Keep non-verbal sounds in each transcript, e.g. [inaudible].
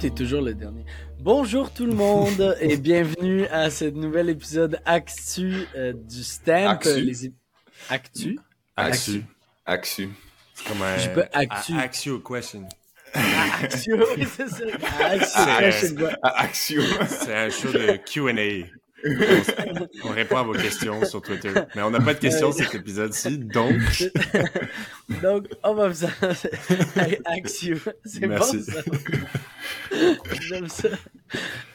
T'es toujours le dernier. Bonjour tout le monde [laughs] et bienvenue à ce nouvel épisode Actu euh, du Stamp. Actu? Les Actu? Axu. Axu. C'est comme un. J'ai pas actu. a- Axio question. Actu, oui, c'est ça. [laughs] Actu, C'est- je. Ah, un show de QA. On, on répond à vos questions sur Twitter. Mais on n'a pas de questions cet épisode-ci, donc. [laughs] Donc, on va faire ça. Actu. C'est bon ça. J'aime ça.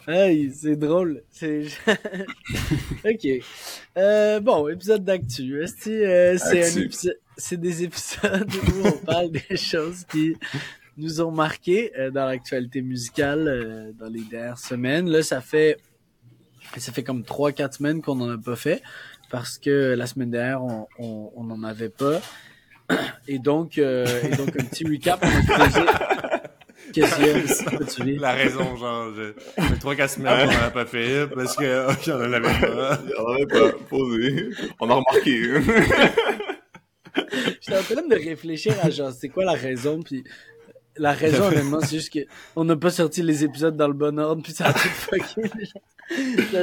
Hey, c'est drôle. C'est... [laughs] ok. Euh, bon, épisode d'actu. Euh, c'est, c'est des épisodes où on [laughs] parle des choses qui nous ont marqué euh, dans l'actualité musicale euh, dans les dernières semaines. Là, ça fait ça fait comme 3-4 semaines qu'on n'en a pas fait parce que la semaine dernière, on on, on n'en avait pas. Et donc, et donc un petit recap, on a La raison, genre, fait trois, quatre semaines qu'on n'en a pas fait parce que, oh, y'en en avait pas. On avait pas posé. On a remarqué. [laughs] J'étais en train de réfléchir à genre, c'est quoi la raison, puis la raison, honnêtement, c'est juste que on n'a pas sorti les épisodes dans le bon ordre, puis ça a tout fucké.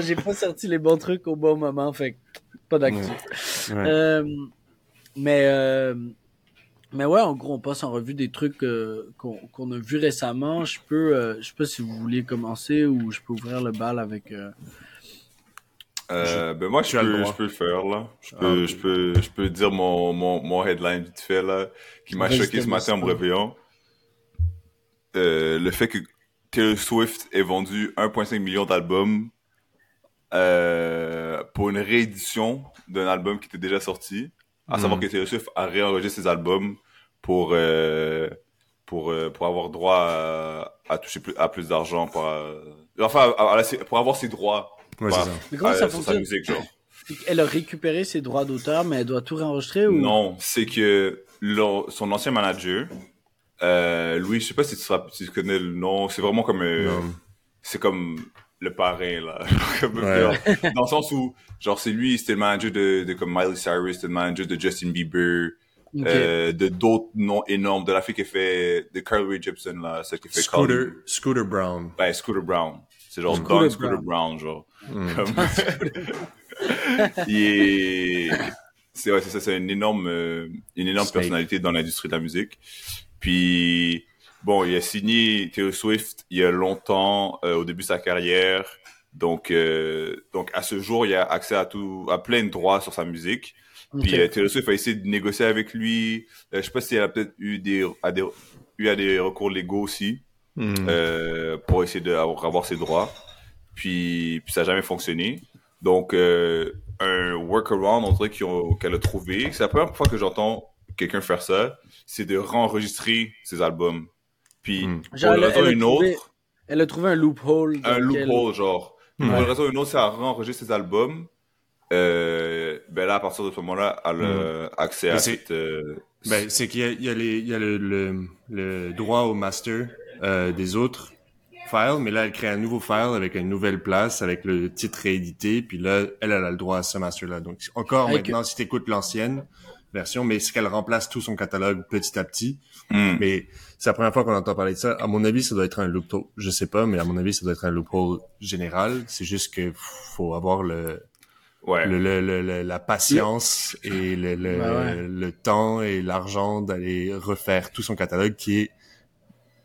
j'ai pas sorti les bons trucs au bon moment, fait pas d'actu. Ouais. Euh, mais, euh, mais ouais, en gros, on passe en revue des trucs euh, qu'on a vus récemment. Je peux, euh, je sais pas si vous voulez commencer ou je peux ouvrir le bal avec. euh, Euh, ben moi, je peux, je peux le faire, là. Je Ah, peux, ok. je peux, je peux dire mon, mon, mon headline vite fait, là, qui m'a choqué ce matin en me réveillant. Euh, le fait que Taylor Swift ait vendu 1,5 million d'albums euh, pour une réédition d'un album qui était déjà sorti. À savoir Mhm. que Taylor Swift a réenregistré ses albums pour, euh, pour, euh, pour avoir droit à, à toucher plus, à plus d'argent, pour, euh, enfin, à- à la- pour avoir ses droits Ouais, Bah, c'est ça. Mais comment ça sur sa fonctionne musique, genre. Elle a récupéré ses droits d'auteur, mais elle doit tout réenregistrer ou? Non, c'est que son ancien manager, euh, Louis, je sais pas si tu, seras- si tu connais le nom, c'est vraiment comme, euh, c'est comme le parrain là, [laughs] Ouais. dans le sens où, genre c'est lui, c'était le manager de, de comme Miley Cyrus, c'était le manager de Justin Bieber, Ok. euh, de d'autres noms énormes, de la fille qui fait de Carly Jepsen là, celle qui fait Scooter. Scooter Brown. ben Scooter Brown, c'est genre Scooter Don Scooter Brown. Brown, genre. Mm. Comme... [laughs] C'est ouais, c'est ça, c'est une énorme, euh, une énorme Snake. personnalité dans l'industrie de la musique. Puis, bon, il a signé Taylor Swift il y a longtemps, euh, au début de sa carrière. Donc, euh, donc à ce jour, il a accès à tout, à plein de droits sur sa musique. Puis euh, Taylor Swift a essayé de négocier avec lui. Euh, je sais pas si elle a peut-être eu des, à des, eu à des recours légaux aussi Mm. euh, pour essayer d'avoir avoir ses droits. Puis, puis ça n'a jamais fonctionné. Donc, euh, un workaround, on dirait qu'elle a trouvé. C'est la première fois que j'entends quelqu'un faire ça, c'est de réenregistrer ses albums. Puis, Mm. pour Genre, une elle a- raison elle une trouvé- autre, Elle a trouvé un loophole. un loophole, genre. Pour Ouais. une raison ou une autre, c'est à réenregistrer ses albums. Euh, ben là, à partir de ce moment-là, elle a accès à cette... euh, Ben, c'est qu'il y a, il y a, les, il y a le, le, le droit au master euh, des autres files, mais là, elle crée un nouveau file avec une nouvelle place, avec le titre réédité, puis là, elle, elle a le droit à ce master-là. Donc, encore Avec- maintenant, si tu écoutes l'ancienne version, mais c'est qu'elle remplace tout son catalogue petit à petit. hmm. Mais c'est la première fois qu'on entend parler de ça. À mon avis, ça doit être un loophole. Je sais pas, mais à mon avis, ça doit être un loophole général. C'est juste que faut avoir le, Ouais. le, le- le- le- la patience et le, le, Ouais, ouais. le temps et l'argent d'aller refaire tout son catalogue qui est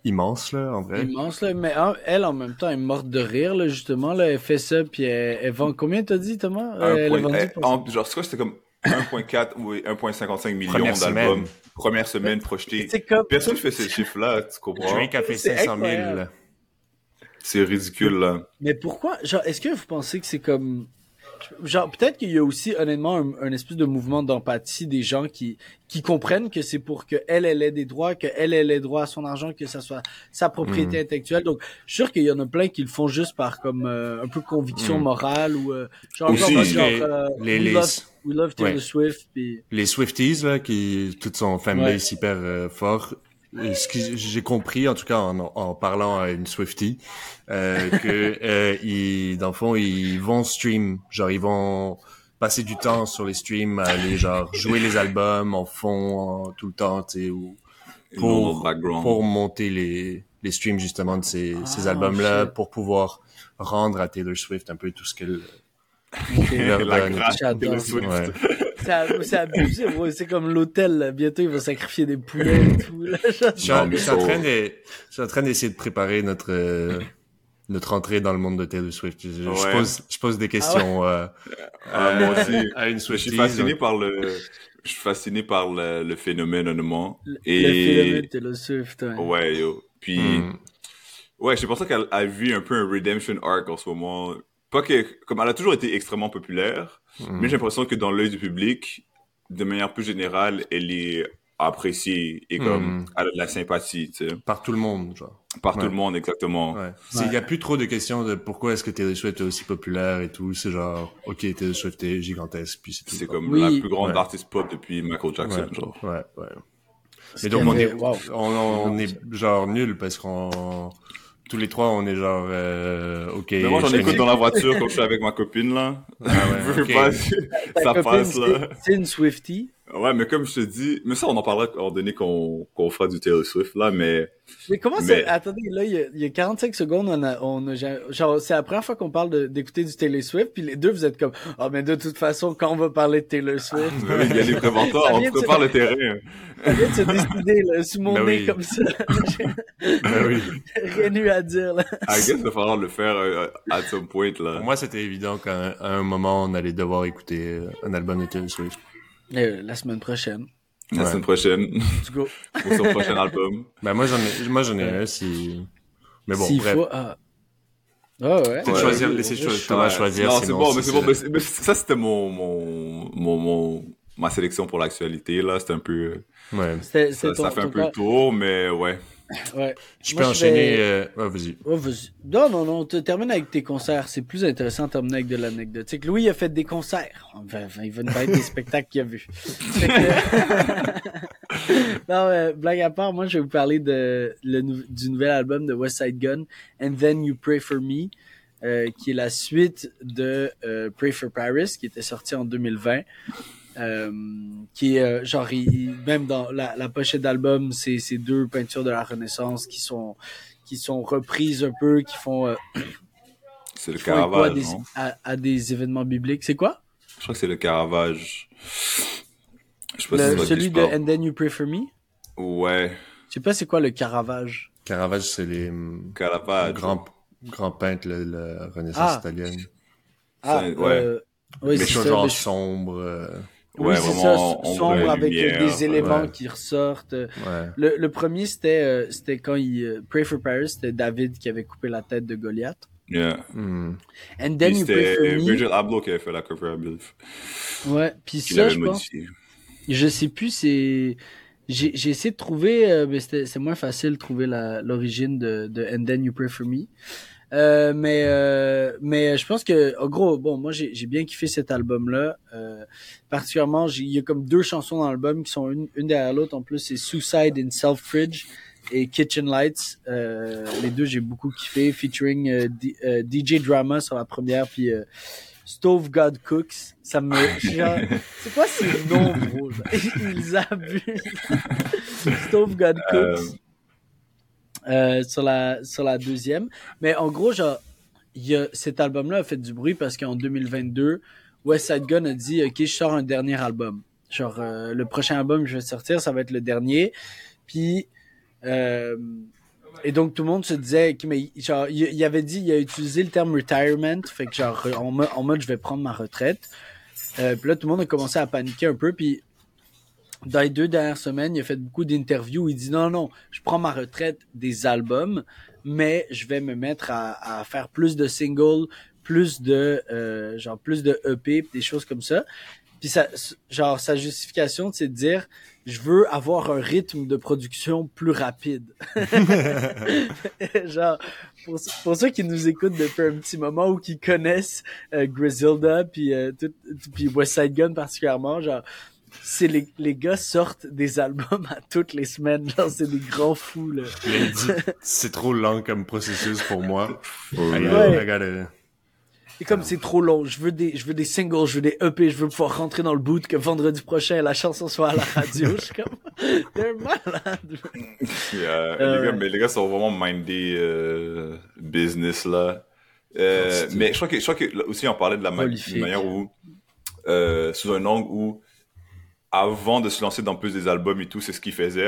immense là en vrai. Immense, là. Mais en- elle, en même temps, elle est morte de rire, là, justement. Là, elle fait ça, puis elle, elle vend... Combien t'as dit, Thomas? Un Euh, elle a point- vendu eh, pour en- genre, c'est quoi, c'était comme 1.4 ou 1.55 millions d'albums. Première semaine projetée. C'est comme... Personne fait ces chiffres-là, tu comprends? Drake a fait C'est 500 000. incroyable. C'est ridicule, là. Mais pourquoi, genre, est-ce que vous pensez que c'est comme, genre, peut-être qu'il y a aussi, honnêtement, un, un espèce de mouvement d'empathie des gens qui, qui comprennent que c'est pour que elle, elle ait des droits, que elle, elle ait droit à son argent, que ça soit sa propriété intellectuelle. Donc, je suis sûr qu'il y en a plein qui le font juste par comme euh, un peu conviction Mm. morale ou euh, genre, Aussi, genre, les- euh, les- we, love, we love Taylor Ouais. Swift, puis Les Swifties là qui toute son fanbase Ouais. hyper euh, fort. Et ce que j'ai compris en tout cas en, en parlant à une Swiftie euh, que [laughs] euh, ils dans le fond ils vont stream. Genre ils vont passer du temps sur les streams à aller genre jouer les albums en fond en- tout le temps tu sais ou Pour pour monter les les streams justement de ces, ces Ah, albums-là pour pouvoir rendre à Taylor Swift un peu tout ce qu'elle [laughs] C'est abusé. C'est comme l'hôtel, là. Bientôt, ils vont sacrifier des poulets et tout, là. [laughs] Je suis en, train de, je suis en train d'essayer de préparer notre euh, notre entrée dans le monde de Taylor Swift. Je, je Ouais. pose je pose des questions euh, Ah, euh, aussi. à une Je suis Swiftie. fasciné donc- par le, je suis fasciné par le, le phénomène, honnêtement. Le Et, phénomène Taylor Swift, ouais. ouais, yo. Puis, Hmm. ouais, c'est pour ça qu'elle a vu un peu un redemption arc en ce moment. Pas que, comme elle a toujours été extrêmement populaire, Hmm. mais j'ai l'impression que dans l'œil du public, de manière plus générale, elle est appréciée et comme, Hmm. elle a de la sympathie, tu sais. par tout le monde, genre. Par Ouais. tout le monde, exactement. Ouais. Il y a plus trop de questions de pourquoi est-ce que Taylor Swift est aussi populaire et tout. C'est genre, ok, Taylor Swift est gigantesque, puis c'est. C'est comme Oui. la plus grande Ouais. artiste pop depuis Michael Jackson, Ouais. genre. Ouais, ouais. Qui donc on est, wow. on, on est genre nul parce qu'on tous les trois on est genre euh, ok. Mais moi, j'en je écoute dans la voiture quand je suis avec ma copine, là. Ah ouais, [laughs] Je veux ok. pas- ça copine, passe, là. C'est une Swiftie. Ouais, mais comme je te dis, mais ça, on en parlera à un donné qu'on qu'on fera du Taylor Swift, là, mais Mais comment Mais- ça... Attendez, là, il y, a, il y a 45 secondes, on a, on a genre, c'est la première fois qu'on parle d'écouter du Taylor Swift, puis les deux, vous êtes comme, ah, mais de toute façon, quand on va parler de Taylor [laughs] Swift, il y a les on de se- prépare le terrain. ça vient de se décider, là, sous mon Ben nez oui. comme ça. [laughs] Ben oui. [laughs] Rien eu à dire, là. I guess il va falloir le faire euh, at some point, là. Pour moi c'était évident qu'à un, à un moment on allait devoir écouter euh, un album de Taylor Swift. Euh, la semaine prochaine. La Ouais. semaine prochaine, Let's go. [laughs] pour son prochain album. Ben moi j'en ai moi j'en ai un si. Mais bon S'il bref. faut, ah. Ah ouais. Peut-être Ouais. choisir, laisser cho- Thomas Ouais. choisir. Non, c'est bon, mais si c'est bon. Mais, c'est- mais ça, c'était mon, mon, mon, mon, ma sélection pour l'actualité, là. C'était un peu, Ouais. C'était, ça, ton, ça fait un peu le tour, mais ouais. Ouais. Je Moi, peux je enchaîner. vais- euh, ouais, vas-y. Ouais, vas-y. Non, non, non, tu termines avec tes concerts. C'est plus intéressant de terminer avec de l'anecdotique. Louis a fait des concerts. Enfin, il va nous parler des spectacles qu'il a vus. [laughs] Que- [laughs] non, euh, blague à part, moi, je vais vous parler de, le du nouvel album de West Side Gun, And Then You Pray For Me, euh, qui est la suite de euh, Pray For Paris, qui était sorti en 2020. Euh, qui est euh, genre il- même dans la, la pochette d'album c'est c'est deux peintures de la Renaissance qui sont qui sont reprises un peu qui font euh, [coughs] C'est le à Caravage, des, non? à, à des événements bibliques c'est quoi? Je crois que c'est le Caravage. Je sais pas Le- si c'est celui celui de And Then You Pray For Me? Ouais, je sais pas c'est quoi le Caravage Caravage c'est les Caravage. grands grands peintres de la Renaissance Ah. italienne. ah ouais. euh, oui Les c'est genre euh, oui Ouais, c'est ça ombre sombre avec lumière, des éléments ouais. qui ressortent ouais. le, le premier c'était euh, c'était quand il euh, Pray For Paris c'était David qui avait coupé la tête de Goliath Yeah. Hmm. And Then Puis You Pray For c'était Me Virgil Abloh qui avait fait la cover, I believe. ouais puis ça je pense. Je sais plus, c'est. J'ai j'ai essayé de trouver, euh, mais c'était- c'est moins facile de trouver la- l'origine de, de And Then You Pray For Me. Euh, mais euh, mais je pense que en gros bon moi j'ai j'ai bien kiffé cet album là particulièrement j'ai- il y a comme deux chansons dans l'album qui sont une, une derrière l'autre. En plus c'est Suicide in Selfridge et Kitchen Lights. Euh, les deux j'ai beaucoup kiffé featuring euh, euh, DJ Drama sur la première puis euh, Stove God Cooks. Ça me [laughs] genre, c'est quoi ces noms gros? Genre? [laughs] ils abusent. [laughs] Stove God Euh, Cooks euh, sur la sur la deuxième. Mais en gros, genre, y a, cet album-là a fait du bruit parce qu'en 2022, West Side Gun a dit, ok, je sors un dernier album. Genre, euh, le prochain album que je vais sortir, ça va être le dernier. Puis, euh, et donc tout le monde se disait, mais genre, il, il avait dit, il a utilisé le terme retirement, fait que genre, en, mo- en mode, je vais prendre ma retraite. Puis là, tout le monde a commencé à paniquer un peu. Puis dans les deux dernières semaines, il a fait beaucoup d'interviews où il dit non, non, je prends ma retraite des albums, mais je vais me mettre à, à faire plus de singles, plus de euh, genre plus de EP, des choses comme ça. Puis ça, genre sa justification, c'est de dire je veux avoir un rythme de production plus rapide. [laughs] [laughs] genre pour, pour ceux qui nous écoutent depuis un petit moment ou qui connaissent euh, Griselda puis euh, tout, puis West Side Gun particulièrement, genre c'est les, les gars sortent des albums à toutes les semaines. C'est des grands fous, là. C'est trop lent comme processus pour moi. I Ouais. gotta- Ouais. I gotta- Et comme c'est trop long, je veux des, je veux des singles, je veux des EP, je veux pouvoir rentrer dans le boot que vendredi prochain la chanson soit à la radio. je suis comme. [laughs] Yeah, Euh, les, gars, ouais. mais les gars sont vraiment mindés euh, business là. Euh, mais je crois que je crois que là aussi on parlait de la ma- manière où euh, sous un angle où avant de se lancer dans plus des albums et tout, c'est ce qu'ils faisaient.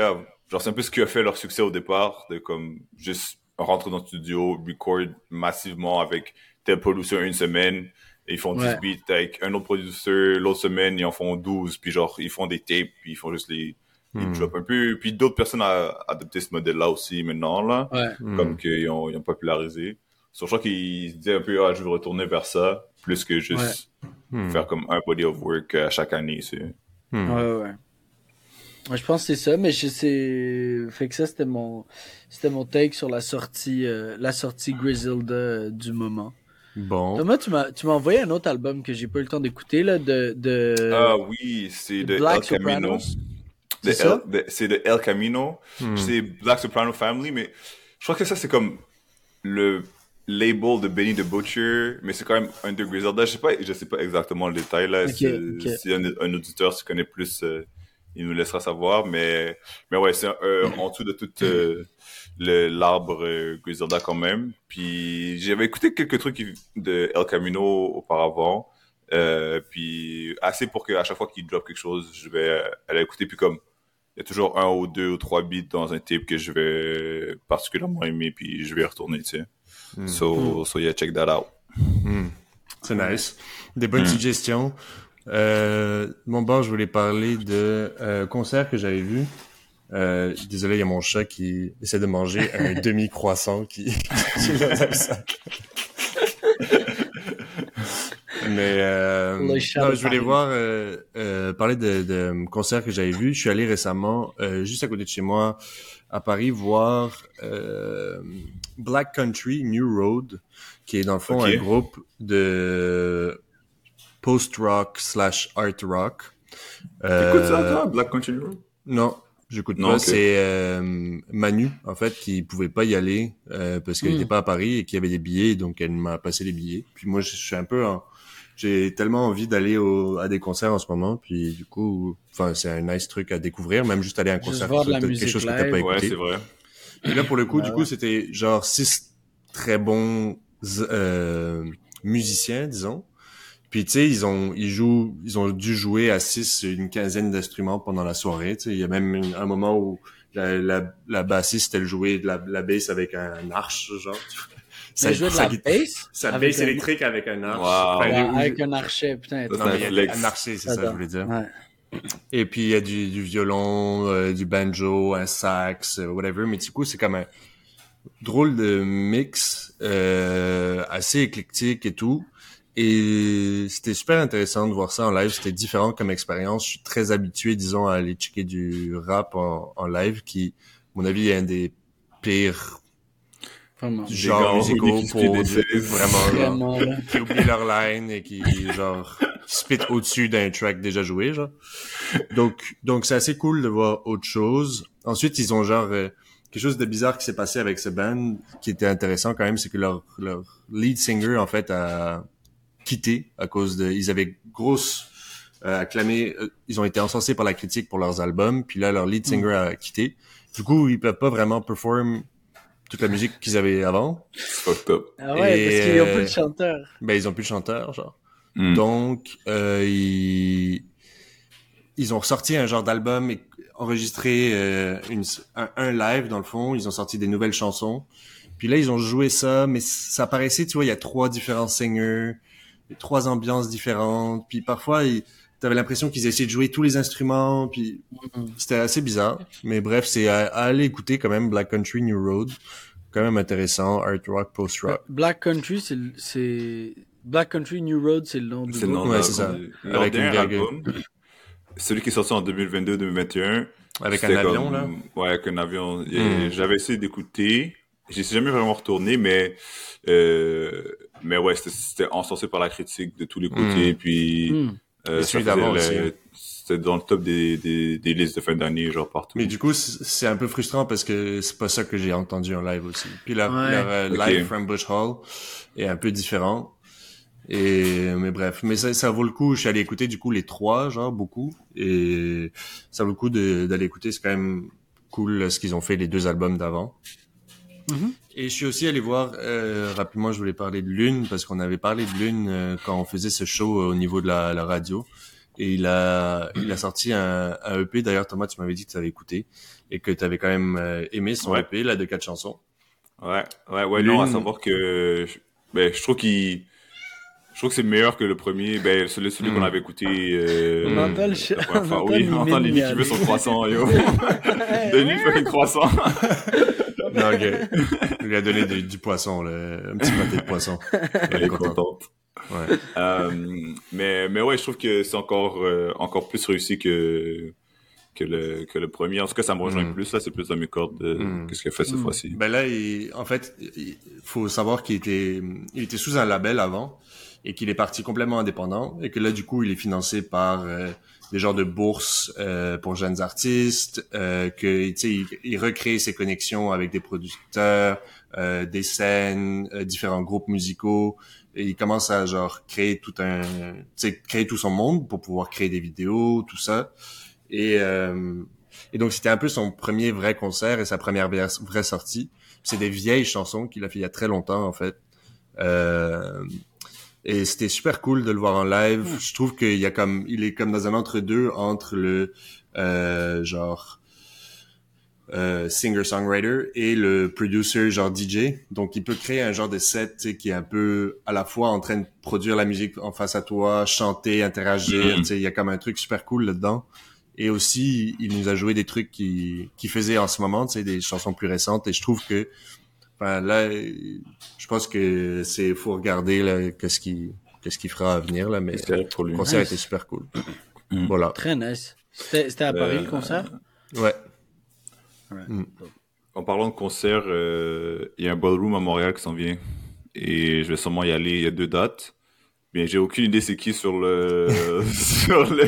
Genre c'est un peu ce qui a fait leur succès au départ, de comme juste rentrer dans le studio, record massivement avec telle production une semaine. Et ils font 10 Ouais. beats avec un autre producteur, l'autre semaine, ils en font 12, puis genre, ils font des tapes, puis ils font juste les, les Hmm. drops un peu. Puis d'autres personnes ont adopté ce modèle-là aussi maintenant, là, Ouais. Hmm. comme qu'ils ont, ils ont popularisé. So, je crois qu'ils se disaient un peu, ah, je veux retourner vers ça, plus que juste Hmm. faire comme un body of work à chaque année. C'est... Hmm. Ouais, ouais. Je pense que c'est ça, mais je sais. Fait que ça, c'était mon, c'était mon take sur la sortie, euh, la sortie Griselda euh, du moment. Bon. Thomas, tu m'as, tu m'as envoyé un autre album que j'ai pas eu le temps d'écouter, là, de, de. ah oui, c'est de Black El Camino. De C'est ça? El- de- C'est de El Camino. Hmm. C'est Black Soprano Family, mais je crois que ça, c'est comme le label de Benny the Butcher, mais c'est quand même un de Griselda. Je sais pas, je sais pas exactement le détail, là. Si un, un auditeur se connaît plus, euh, il nous laissera savoir, mais, mais ouais, c'est euh, en dessous de tout euh, le- l'arbre Griselda quand même. Puis j'avais écouté quelques trucs de El Camino auparavant. Euh, puis assez pour que à chaque fois qu'il drop quelque chose, je vais aller écouter. Puis comme il y a toujours un ou deux ou trois beats dans un tape que je vais particulièrement aimer, puis je vais y retourner, tu sais. Hmm. So, so yeah, check that out. Hmm. C'est nice. Des bonnes Hmm. suggestions. Euh, mon bord, je voulais parler de euh, concert que j'avais vu. Euh, désolé, il y a mon chat qui essaie de manger un [laughs] demi-croissant qui, [laughs] qui est dans un sac. [laughs] Mais euh, non, je voulais voir euh, euh, parler de, de concert que j'avais vu. Je suis allé récemment, euh, juste à côté de chez moi, à Paris, voir euh, Black Country New Road, qui est dans le fond un groupe de post-rock slash art rock. Euh, Écoute ça, toi, Black Country Road? non, j'écoute Non, pas. C'est euh, Manu, en fait, qui pouvait pas y aller euh, parce qu'elle Hmm. n'était pas à Paris et qu'il y avait des billets, donc elle m'a passé les billets. Puis moi, je suis un peu en... J'ai tellement envie d'aller au, à des concerts en ce moment, puis du coup, enfin, c'est un nice truc à découvrir, même juste aller à un Juste concert, voir de la quelque chose que t'as pas Ouais, écouté. c'est vrai. Et là, pour le coup, Ouais, du ouais. coup, c'était genre six très bons euh, musiciens, disons. Puis tu sais, ils ont ils jouent ils ont dû jouer à six une quinzaine d'instruments pendant la soirée. Tu sais, il y a même une- un moment où la, la, la bassiste elle jouait de la, la bass avec un arche genre. Ça jouait de la bass? Sa avec bass un- électrique avec un arche. Wow. Enfin, Ouais, avec un archet, putain. Ça, non, mais il y a flex. un archer, c'est ça, J'adore. je voulais dire. Ouais. Et puis il y a du, du violon, euh, du banjo, un sax, euh, whatever. Mais du coup, c'est comme un drôle de mix, euh, assez éclectique et tout. Et c'était super intéressant de voir ça en live. C'était différent comme expérience. Je suis très habitué, disons, à aller checker du rap en, en live, qui, à mon avis, est un des pires Vraiment. genres gars musicaux pour décèdent. vraiment, genre, Vraiment, là. qui oublient leur line et qui genre spit au-dessus d'un track déjà joué genre. Donc donc c'est assez cool de voir autre chose. Ensuite ils ont genre euh, quelque chose de bizarre qui s'est passé avec ce band qui était intéressant quand même, c'est que leur leur lead singer en fait a quitté à cause de ils avaient grosse euh, acclamé euh, ils ont été encensés par la critique pour leurs albums, puis là leur lead singer a quitté. Du coup, ils peuvent pas vraiment perform toute la musique qu'ils avaient avant. Fucked up. Ah ouais, Et, parce qu'ils ont euh, plus de chanteur. Ben ils ont plus de chanteur genre. Hmm. Donc, euh, ils, ils ont ressorti un genre d'album et enregistré euh, une, un, un live dans le fond. Ils ont sorti des nouvelles chansons. Puis là, ils ont joué ça, mais ça paraissait, tu vois, il y a trois différents singers, trois ambiances différentes. Puis parfois, ils- t'avais l'impression qu'ils essayaient de jouer tous les instruments. Puis Mhm. c'était assez bizarre. Mais bref, c'est à, à aller écouter quand même Black Country New Road. Quand même intéressant, art rock, post rock. Black Country, c'est, Black Country New Road, c'est le nom du C'est le nom groupe. Ouais, de c'est ça. Leur Avec une dernier album, celui qui est sorti en 2022-2021. Avec un avion, comme- là. Ouais, avec un avion. Hmm. J'avais essayé d'écouter. J'y suis jamais vraiment retourné, mais euh, mais ouais, c'était- encensé par la critique de tous les côtés. Puis Hmm. Euh, celui d'avant. C'était dans le top des, des, des listes de fin d'année, genre partout. Mais du coup, c'est un peu frustrant parce que c'est pas ça que j'ai entendu en live aussi. Puis leur, Ouais. leur, euh, Ok. live from Bush Hall est un peu différent. Et mais bref, mais ça, ça vaut le coup. Je suis allé écouter du coup les trois, genre beaucoup, et ça vaut le coup d'aller écouter. C'est quand même cool ce qu'ils ont fait les deux albums d'avant. Mhm. Et je suis aussi allé voir euh, rapidement. Je voulais parler de Lune parce qu'on avait parlé de Lune euh, quand on faisait ce show euh, au niveau de la, la radio. Et il a il a sorti un, un EP. D'ailleurs, Thomas, tu m'avais dit que tu avais écouté et que tu avais quand même euh, aimé son Ouais. EP là de quatre chansons. Ouais, ouais, ouais, non, à Lune. savoir que, je- ben, je trouve qu'il, je trouve que c'est meilleur que le premier, ben, celui, celui Mm. qu'on avait écouté, euh, On entend le fois. entend Oui, on entend Lily qui veut son croissant, yo. [laughs] Denis fait un croissant? [laughs] Non, ok. [laughs] Il lui a donné du, du poisson, là, un petit pâté de poisson. Elle est contente. Ouais. Euh, mais, mais ouais, je trouve que c'est encore, euh, encore plus réussi que, que le, que le premier. En tout cas, ça me rejoint Mm. plus, là, c'est plus dans mes cordes de, Mm. qu'est-ce qu'il a fait cette Mm. fois-ci. Ben là, il- en fait, il faut savoir qu'il était, il était sous un label avant et qu'il est parti complètement indépendant et que là, du coup, il est financé par euh, des genres de bourses euh, pour jeunes artistes, euh, que il, recrée ses connexions avec des producteurs, euh, des scènes, euh, différents groupes musicaux et il commence à genre créer tout un, créer tout son monde pour pouvoir créer des vidéos, tout ça et euh, et donc, c'était un peu son premier vrai concert et sa première vraie sortie. C'est des vieilles chansons qu'il a fait il y a très longtemps, en fait. Et c'était super cool de le voir en live. Je trouve qu'il y a comme, il est comme dans un entre-deux entre le, euh, genre, euh, singer-songwriter et le producer, genre DJ. Donc, il peut créer un genre de set, tu sais, qui est un peu à la fois en train de produire la musique en face à toi, chanter, interagir, tu sais, il y a comme un truc super cool là-dedans. Et aussi, il nous a joué des trucs qui, qui faisait en ce moment, tu sais, des chansons plus récentes. Et je trouve que, enfin, là, je pense que c'est, faut regarder, là, qu'est-ce qui, qu'est-ce qu'il fera à venir, là, mais C'est pour lui. le concert Nice. était super cool. [clears throat] Mm. Voilà. Très nice. C'était c'était à Paris Euh, le concert? Ouais. En parlant de concert, euh, il y a un ballroom à Montréal qui s'en vient. Et je vais sûrement y aller. Il y a deux dates. Bien, j'ai aucune idée c'est qui sur le, [laughs] sur le,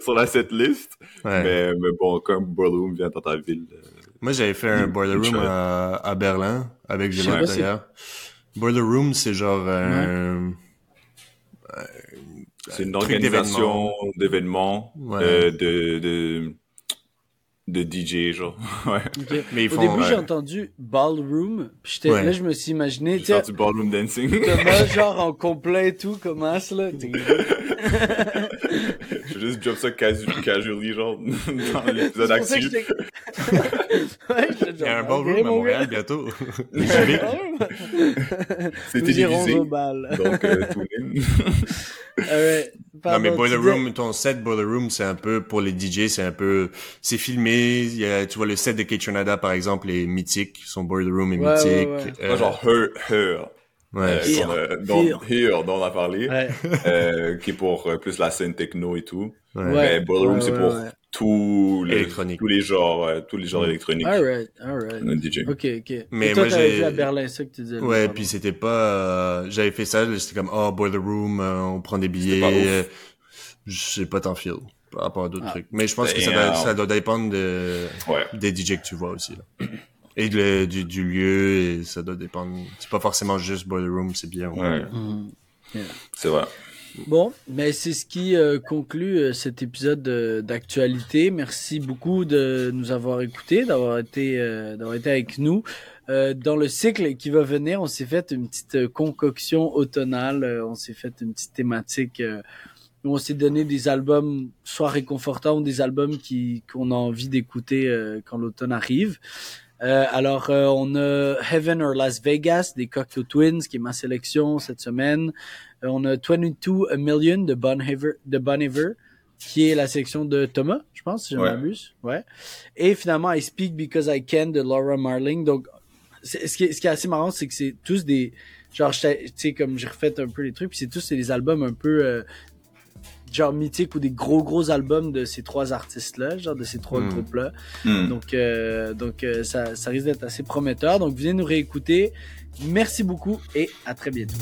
sur la setlist. ouais. Mais, mais bon, comme ballroom vient dans ta ville. euh, Moi, j'avais fait un Boiler Room à, à Berlin avec c'est- d'ailleurs. Boiler Room, c'est genre un, C'est une organisation d'événements, Ouais. euh, de, de, de DJ, genre. [laughs] ouais. Ok. Mais ils Au font, début, ouais. j'ai entendu ballroom. Puis j'étais- Ouais. là, je me suis imaginé, tu sais, du ballroom dancing. Thomas, [laughs] genre en complet et tout, commence là? [laughs] juste drop ça casu [coughs] casually, genre, dans l'épisode [laughs] j'étais- ouais, Il y a un genre, ballroom ok, à mon Montréal bientôt. [laughs] C'est Nous irons télévisé. au bal. Donc, euh. [laughs] Non, mais Boiler disais- Room, ton set Boiler Room, c'est un peu, pour les DJ, c'est un peu, c'est filmé, il y a, tu vois, le set de Kaytranada, par exemple, est mythique, son Boiler Room est Ouais, mythique. ouais, ouais. euh, genre Her, Her, ouais. euh, Here, qu'on a- dont, Here. Here, dont on a parlé, Ouais. euh, qui est pour euh, plus la scène techno et tout. ouais. Mais Boiler Room, ouais, c'est pour ouais. tous les, tous les genres, euh, tous les genres Mm. électroniques. Alright, alright. Un DJ. Ok, ok. Mais et toi, moi, t'avais vu à Berlin, c'est ça que tu disais. Ouais, puis c'était pas, euh, j'avais fait ça, c'était comme, oh, Boiler Room, euh, on prend des billets, euh, je sais pas tant feel par rapport à d'autres Ah. trucs. Mais je pense que ça doit, ça doit dépendre de, Ouais. des DJ que tu vois aussi, là. Et du, du lieu, et ça doit dépendre. C'est pas forcément juste Boiler Room, c'est bien. Ouais. Mhm. C'est vrai. Bon, mais c'est ce qui euh, conclut euh, cet épisode de- d'actualité. Merci beaucoup de nous avoir écoutés, d'avoir été, euh, d'avoir été avec nous. Euh, dans le cycle qui va venir, on s'est fait une petite euh, concoction automnale. Euh, on s'est fait une petite thématique euh, où on s'est donné des albums soit réconfortants ou des albums qui qu'on a envie d'écouter euh, quand l'automne arrive. Euh, alors, euh, on a Heaven or Las Vegas des Cocteau Twins, qui est ma sélection cette semaine. Euh, on a 22 A Million de Bon Iver, de Bon Iver, qui est la sélection de Thomas, je pense, si je Ouais. m'abuse. Ouais. Et finalement, I Speak Because I Can de Laura Marling. Donc, ce qui, est, ce qui est assez marrant, c'est que c'est tous des... Genre, tu sais, comme j'ai refait un peu les trucs, puis c'est tous des albums un peu... genre mythiques ou des gros gros albums de ces trois artistes là genre de ces trois Hmm. groupes là Hmm. donc, euh, donc euh, ça, ça risque d'être assez prometteur. Donc, venez nous réécouter. Merci beaucoup et à très bientôt.